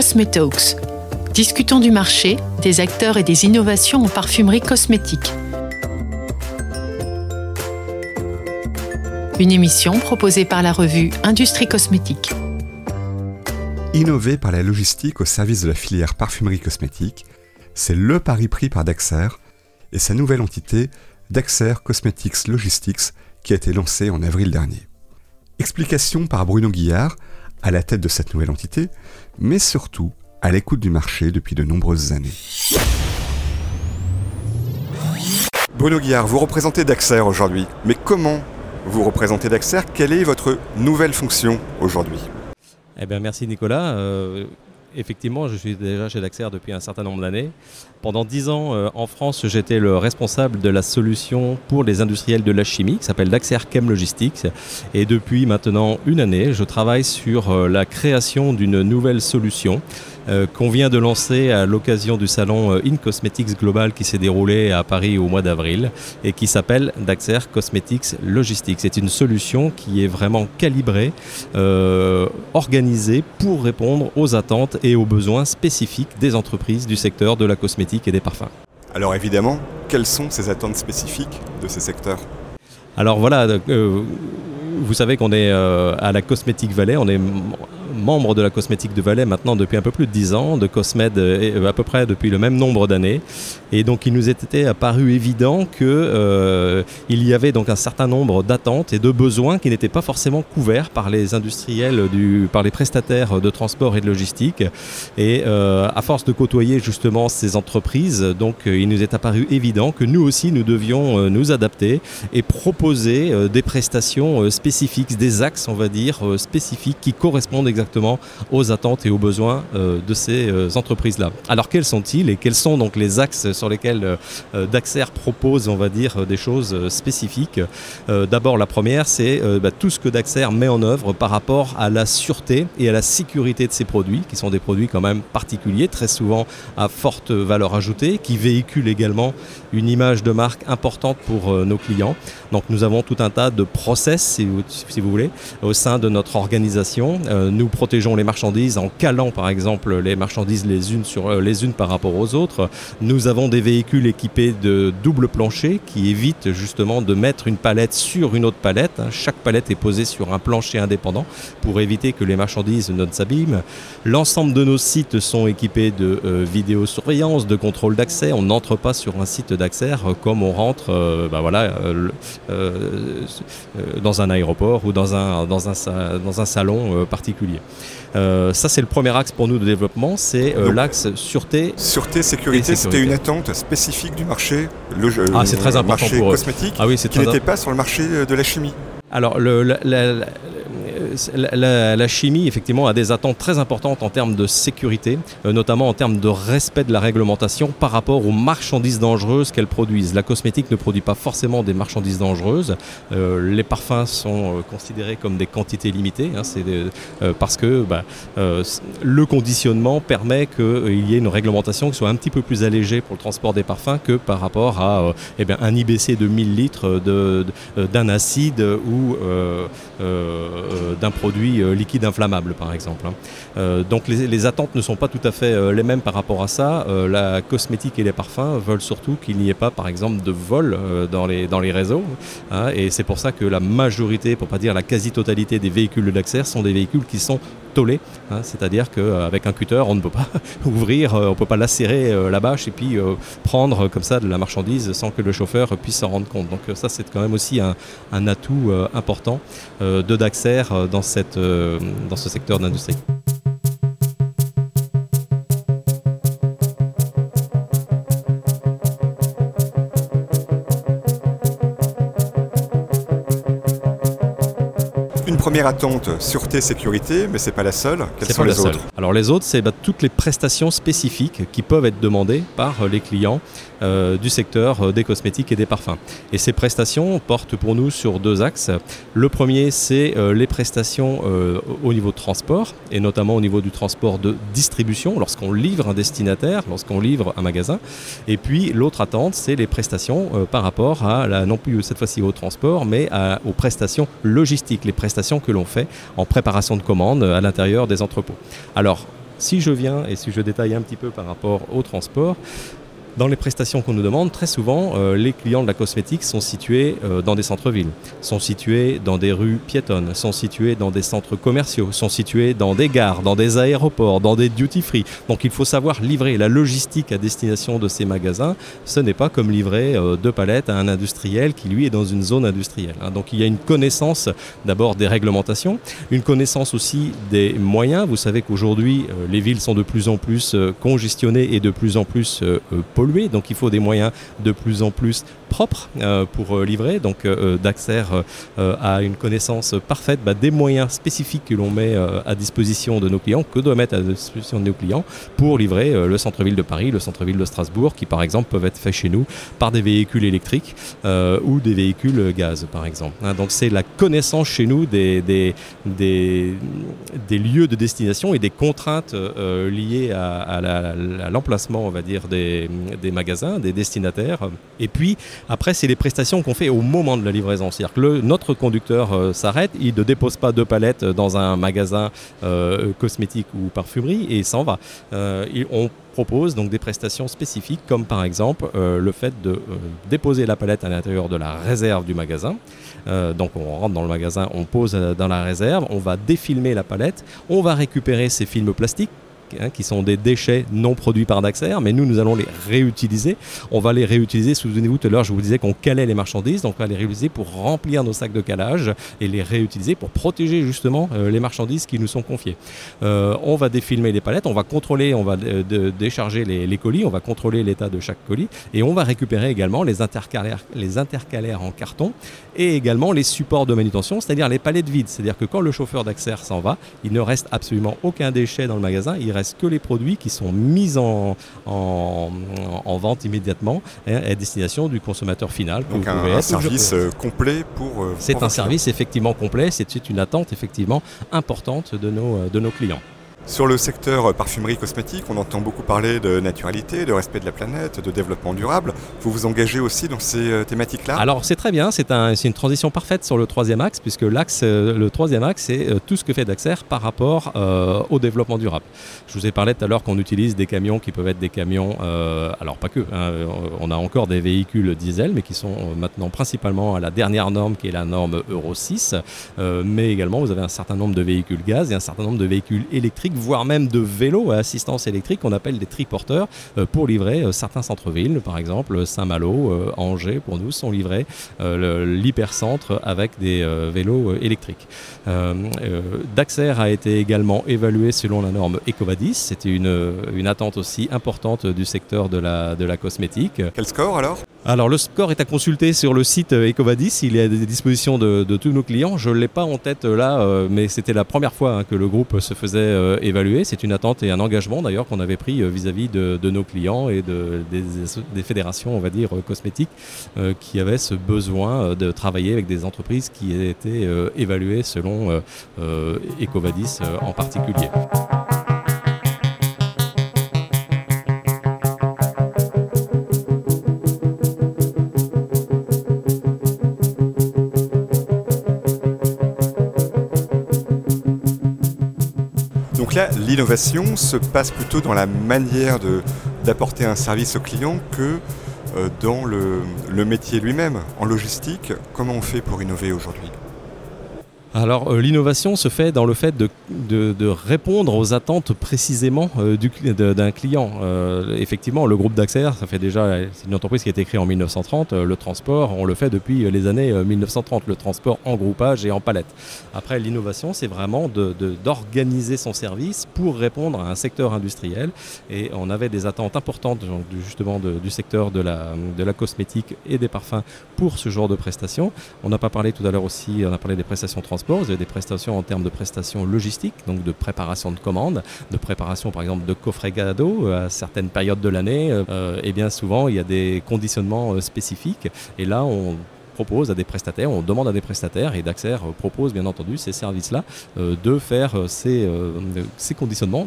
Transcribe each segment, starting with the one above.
Cosmetalks. Discutons du marché, des acteurs et des innovations en parfumerie cosmétique. Une émission proposée par la revue Industrie Cosmétique. Innover par la logistique au service de la filière parfumerie cosmétique, c'est le pari pris par Daxer et sa nouvelle entité, Daxer Cosmetics Logistics, qui a été lancée en avril dernier. Explication par Bruno Guillard, à la tête de cette nouvelle entité, mais surtout à l'écoute du marché depuis de nombreuses années. Bruno Guillard, vous représentez Daxer aujourd'hui, mais comment vous représentez Daxer Quelle est votre nouvelle fonction aujourd'hui? Eh bien, merci Nicolas. Euh, effectivement, je suis déjà chez Daxer depuis un certain nombre d'années. Pendant dix ans, euh, en France, j'étais le responsable de la solution pour les industriels de la chimie, qui s'appelle Daxer Chem Logistics. Et depuis maintenant une année, je travaille sur euh, la création d'une nouvelle solution euh, qu'on vient de lancer à l'occasion du salon In Cosmetics Global qui s'est déroulé à Paris au mois d'avril et qui s'appelle Daxer Cosmetics Logistics. C'est une solution qui est vraiment calibrée, organisée pour répondre aux attentes et aux besoins spécifiques des entreprises du secteur de la cosmétique et des parfums. Alors évidemment, quelles sont ces attentes spécifiques de ces secteurs? Alors voilà, euh, vous savez qu'on est euh, à la Cosmétique Valley, on est membre de la cosmétique de Valais maintenant depuis un peu plus de 10 ans, de Cosmed euh, à peu près depuis le même nombre d'années. Et donc il nous était apparu évident qu'il euh, y avait donc un certain nombre d'attentes et de besoins qui n'étaient pas forcément couverts par les industriels, du, par les prestataires de transport et de logistique. Et euh, à force de côtoyer justement ces entreprises, donc il nous est apparu évident que nous aussi nous devions nous adapter et proposer des prestations spécifiques, des axes on va dire spécifiques qui correspondent exactement aux attentes et aux besoins euh, de ces euh, entreprises-là. Alors quels sont-ils et quels sont donc les axes sur lesquels euh, Daxer propose, on va dire, des choses spécifiques? D'abord, la première, c'est bah, tout ce que Daxer met en œuvre par rapport à la sûreté et à la sécurité de ses produits, qui sont des produits quand même particuliers, très souvent à forte valeur ajoutée, qui véhiculent également une image de marque importante pour nos clients. Donc nous avons tout un tas de process, si vous, si vous voulez, au sein de notre organisation. nous protégeons les marchandises en calant par exemple les marchandises les unes sur euh, les unes par rapport aux autres. Nous avons des véhicules équipés de double plancher qui évitent justement de mettre une palette sur une autre palette. Hein. Chaque palette est posée sur un plancher indépendant pour éviter que les marchandises ne s'abîment. L'ensemble de nos sites sont équipés de euh, vidéosurveillance, de contrôle d'accès. On n'entre pas sur un site d'accès euh, comme on rentre bah voilà, dans un aéroport ou dans un, dans un, dans un salon particulier. Euh, ça, c'est le premier axe pour nous de développement, c'est euh, l'axe sûreté. Sûreté, sécurité, c'était une attente spécifique du marché, le, ah, c'est très important marché pour cosmétique, ah oui, qui n'était pas sur le marché de la chimie. Alors, le, la, la, chimie, effectivement, a des attentes très importantes en termes de sécurité, euh, notamment en termes de respect de la réglementation par rapport aux marchandises dangereuses qu'elle produisent. La cosmétique ne produit pas forcément des marchandises dangereuses. Euh, les parfums sont euh, considérés comme des quantités limitées, hein, parce que bah, le conditionnement permet qu'il y ait une réglementation qui soit un petit peu plus allégée pour le transport des parfums que par rapport à eh un IBC de 1000 litres d'un acide ou d'un produit euh, liquide inflammable, par exemple. Hein. Euh, donc les, attentes ne sont pas tout à fait euh, les mêmes par rapport à ça. la cosmétique et les parfums veulent surtout qu'il n'y ait pas, par exemple, de vol dans, les, dans les réseaux. Hein. et c'est pour ça que la majorité, pour pas dire la quasi-totalité des véhicules de Daxer sont des véhicules qui sont tollés. Hein. C'est-à-dire qu'avec un cutter, on ne peut pas ouvrir, on ne peut pas lacérer la bâche et puis prendre comme ça de la marchandise sans que le chauffeur puisse s'en rendre compte. Donc ça, c'est quand même aussi un, atout important de Daxer euh, dans ce secteur d'industrie. Première attente, sûreté, sécurité, mais c'est pas la seule. Quelles sont les autres Alors les autres, c'est bah, toutes les prestations spécifiques qui peuvent être demandées par euh, les clients euh, du secteur euh, des cosmétiques et des parfums. Et ces prestations portent pour nous sur deux axes. Le premier, c'est les prestations au niveau de transport, et notamment au niveau du transport de distribution, lorsqu'on livre un destinataire, lorsqu'on livre un magasin. Et puis l'autre attente, c'est les prestations par rapport à, la, non plus cette fois-ci au transport, mais aux prestations logistiques, les prestations que l'on fait en préparation de commandes à l'intérieur des entrepôts. Alors, Si je viens et si je détaille un petit peu par rapport au transport, dans les prestations qu'on nous demande, très souvent, euh, les clients de la cosmétique sont situés euh, dans des centres-villes, sont situés dans des rues piétonnes, sont situés dans des centres commerciaux, sont situés dans des gares, dans des aéroports, dans des duty-free. Donc il faut savoir livrer la logistique à destination de ces magasins. Ce n'est pas comme livrer euh, deux palettes à un industriel qui, lui, est dans une zone industrielle. Hein. Donc il y a une connaissance d'abord des réglementations, une connaissance aussi des moyens. Vous savez qu'aujourd'hui, les villes sont de plus en plus congestionnées et de plus en plus. Donc il faut des moyens de plus en plus propres euh, pour euh, livrer. Donc euh, Daxer a une connaissance parfaite bah, des moyens spécifiques que l'on met à disposition de nos clients, que doit mettre à disposition de nos clients pour livrer le centre-ville de Paris, le centre-ville de Strasbourg, qui par exemple peuvent être faits chez nous par des véhicules électriques ou des véhicules gaz par exemple. Hein, donc c'est la connaissance chez nous des, des, des, lieux de destination et des contraintes liées à, à l'emplacement, on va dire, des, des magasins, des destinataires. Et puis, après, c'est les prestations qu'on fait au moment de la livraison. C'est-à-dire que notre conducteur euh, s'arrête, il ne dépose pas deux palettes dans un magasin euh, cosmétique ou parfumerie et s'en va. Euh, on propose donc des prestations spécifiques comme par exemple le fait de déposer la palette à l'intérieur de la réserve du magasin. donc on rentre dans le magasin, on pose dans la réserve, on va défilmer la palette, on va récupérer ces films plastiques Hein, qui sont des déchets non produits par Daxer, mais nous, nous allons les réutiliser. On va les réutiliser, souvenez-vous, tout à l'heure, je vous disais qu'on calait les marchandises, donc on va les réutiliser pour remplir nos sacs de calage et les réutiliser pour protéger justement euh, les marchandises qui nous sont confiées. Euh, on va défilmer les palettes, on va contrôler, on va euh, décharger les, colis, on va contrôler l'état de chaque colis et on va récupérer également les intercalaires, les intercalaires en carton et également les supports de manutention, c'est-à-dire les palettes vides. C'est-à-dire que quand le chauffeur d'Axer s'en va, il ne reste absolument aucun déchet dans le magasin, il reste que les produits qui sont mis en, en, vente immédiatement hein, à destination du consommateur final. Donc un, service euh, complet pour... Euh, c'est un service effectivement complet, c'est une attente effectivement importante de nos, euh, de nos clients. Sur le secteur parfumerie cosmétique, on entend beaucoup parler de naturalité, de respect de la planète, de développement durable. Vous vous engagez aussi dans ces euh, thématiques-là? Alors c'est très bien, c'est un, une transition parfaite sur le troisième axe, puisque euh, le troisième axe, c'est euh, tout ce que fait Daxer par rapport au développement durable. Je vous ai parlé tout à l'heure qu'on utilise des camions qui peuvent être des camions, alors pas que, hein, on a encore des véhicules diesel, mais qui sont maintenant principalement à la dernière norme qui est la norme Euro 6, mais également vous avez un certain nombre de véhicules gaz et un certain nombre de véhicules électriques voire même de vélos à assistance électrique qu'on appelle des triporteurs euh, pour livrer euh, certains centres-villes, par exemple Saint-Malo, euh, Angers pour nous sont livrés l'hypercentre avec des vélos électriques. Daxer a été également évalué selon la norme Ecovadis, c'était une, une attente aussi importante du secteur de la, de la cosmétique. Quel score alors? Alors le score est à consulter sur le site Ecovadis, il est à disposition de, de tous nos clients. Je ne l'ai pas en tête là, mais c'était la première fois hein, que le groupe se faisait C'est une attente et un engagement d'ailleurs qu'on avait pris euh, vis-à-vis de, nos clients et de, des, fédérations, on va dire, euh, cosmétiques, euh, qui avaient ce besoin de travailler avec des entreprises qui étaient évaluées selon Ecovadis en particulier. L'innovation se passe plutôt dans la manière d'apporter un service au client que euh, dans le métier lui-même. En logistique, comment on fait pour innover aujourd'hui? Alors euh, l'innovation se fait dans le fait de, répondre aux attentes précisément euh, d'un client. Euh, effectivement, le groupe d'Axer, ça fait déjà, c'est une entreprise qui a été créée en 1930. le transport, on le fait depuis les années 1930, le transport en groupage et en palette. Après, l'innovation, c'est vraiment d'organiser son service pour répondre à un secteur industriel. Et on avait des attentes importantes justement du secteur de la, de la cosmétique et des parfums pour ce genre de prestations. On n'a pas parlé tout à l'heure aussi, on a parlé des prestations transport vous avez des prestations en termes de prestations logistiques, donc de préparation de commandes, de préparation par exemple de coffrets cadeaux euh, à certaines périodes de l'année. Euh, et bien souvent, il y a des conditionnements euh, spécifiques. Et là, on propose à des prestataires, on demande à des prestataires et Daxer propose bien entendu ces services-là de faire ces, ces conditionnements,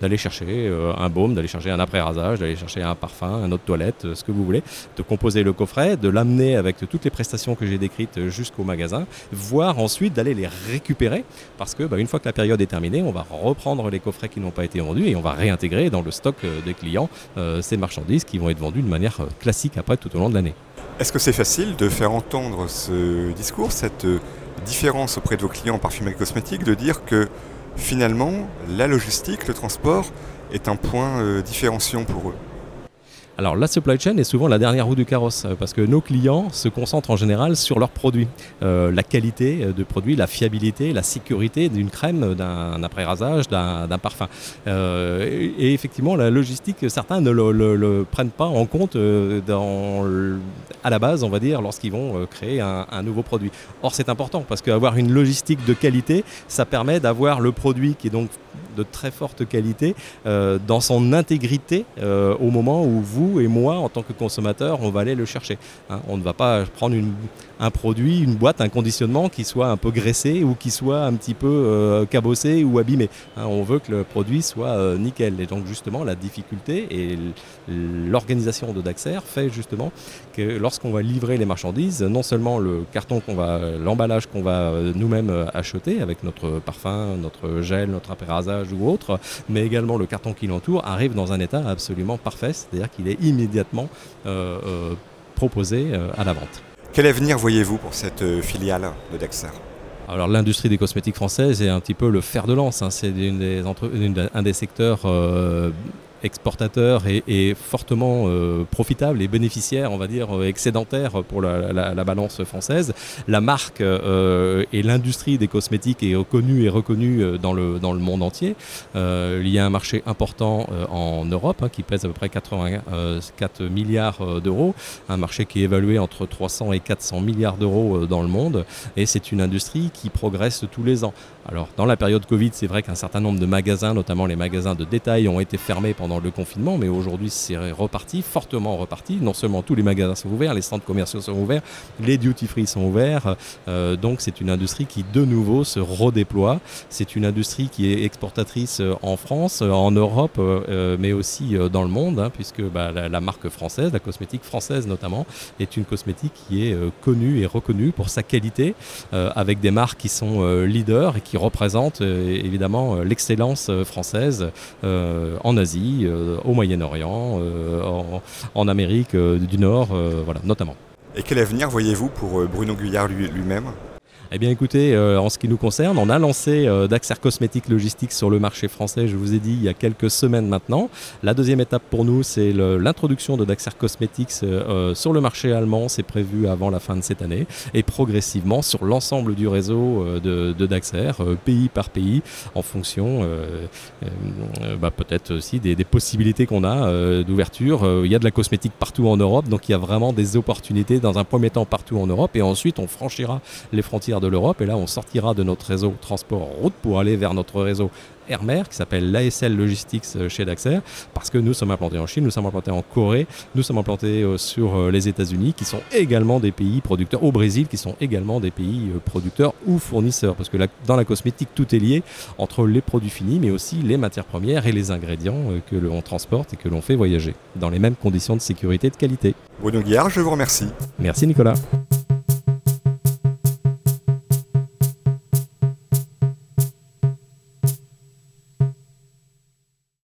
d'aller chercher un baume, d'aller chercher un après-rasage, d'aller chercher un parfum, un autre toilette, ce que vous voulez, de composer le coffret, de l'amener avec toutes les prestations que j'ai décrites jusqu'au magasin, voire ensuite d'aller les récupérer parce que bah, une fois que la période est terminée, on va reprendre les coffrets qui n'ont pas été vendus et on va réintégrer dans le stock des clients ces marchandises qui vont être vendues de manière classique après tout au long de l'année. Est-ce que c'est facile de faire entendre ce discours, cette différence auprès de vos clients en parfumerie cosmétique, de dire que finalement, la logistique, le transport est un point euh, différenciant pour eux? Alors la supply chain est souvent la dernière roue du carrosse euh, parce que nos clients se concentrent en général sur leurs produits. Euh, la qualité euh, de produit, la fiabilité, la sécurité d'une crème, d'un après-rasage, d'un parfum. et, effectivement, la logistique, certains ne le, prennent pas en compte à la base, on va dire, lorsqu'ils vont créer un, un, nouveau produit. Or c'est important parce qu'avoir une logistique de qualité, ça permet d'avoir le produit qui est donc de très forte qualité euh, dans son intégrité euh, au moment où vous et moi, en tant que consommateurs, on va aller le chercher. Hein. on ne va pas prendre un produit, une boîte, un conditionnement qui soit un peu graissé ou qui soit un petit peu euh, cabossé ou abîmé. Hein. on veut que le produit soit nickel. Et donc justement, la difficulté et l'organisation de Daxer fait justement que lorsqu'on va livrer les marchandises, non seulement le carton qu'on va, l'emballage qu'on va nous-mêmes acheter avec notre parfum, notre gel, notre apérasage, ou autre, mais également le carton qui l'entoure arrive dans un état absolument parfait, c'est-à-dire qu'il est immédiatement euh, euh, proposé euh, à la vente. Quel avenir voyez-vous pour cette filiale de Dexter? Alors l'industrie des cosmétiques françaises est un petit peu le fer de lance. Hein. C'est un des secteurs exportateur et, fortement euh, profitable et bénéficiaire, on va dire, euh, excédentaire pour la, balance française. La marque euh, et l'industrie des cosmétiques est connue et reconnue dans le, dans le monde entier. il y a un marché important en Europe hein, qui pèse à peu près 84 milliards d'euros, un marché qui est évalué entre 300 et 400 milliards d'euros dans le monde, et c'est une industrie qui progresse tous les ans. Alors dans la période Covid, c'est vrai qu'un certain nombre de magasins, notamment les magasins de détail, ont été fermés pendant le confinement, mais aujourd'hui c'est reparti, fortement reparti. Non seulement tous les magasins sont ouverts, les centres commerciaux sont ouverts, les duty free sont ouverts. Euh, donc c'est une industrie qui de nouveau se redéploie. C'est une industrie qui est exportatrice euh, en France, euh, en Europe, mais aussi dans le monde, hein, puisque bah, la, marque française, la cosmétique française notamment, est une cosmétique qui est connue et reconnue pour sa qualité, avec des marques qui sont leaders et qui représentent évidemment l'excellence française en Asie, euh, au Moyen-Orient, euh, en, Amérique euh, du Nord, voilà, notamment. Et quel avenir voyez-vous pour Bruno Guyard lui-même? Eh bien écoutez, euh, en ce qui nous concerne, on a lancé euh, Daxer Cosmétiques Logistics sur le marché français, je vous ai dit, il y a quelques semaines maintenant. La deuxième étape pour nous, c'est l'introduction de Daxer Cosmetics euh, sur le marché allemand, c'est prévu avant la fin de cette année, et progressivement sur l'ensemble du réseau de, Daxer, pays par pays, en fonction bah, peut-être aussi des, des possibilités qu'on a d'ouverture. il y a de la cosmétique partout en Europe, donc il y a vraiment des opportunités dans un premier temps partout en Europe, et ensuite on franchira les frontières de l'Europe. Et là, on sortira de notre réseau transport route pour aller vers notre réseau Airmer qui s'appelle l'ASL Logistics euh, chez Daxer parce que nous sommes implantés en Chine, nous sommes implantés en Corée, nous sommes implantés euh, sur euh, les États-Unis qui sont également des pays producteurs, au Brésil qui sont également des pays producteurs ou fournisseurs parce que dans la cosmétique tout est lié entre les produits finis mais aussi les matières premières et les ingrédients que l'on transporte et que l'on fait voyager dans les mêmes conditions de sécurité et de qualité. Bruno Guillard, je vous remercie. Merci Nicolas.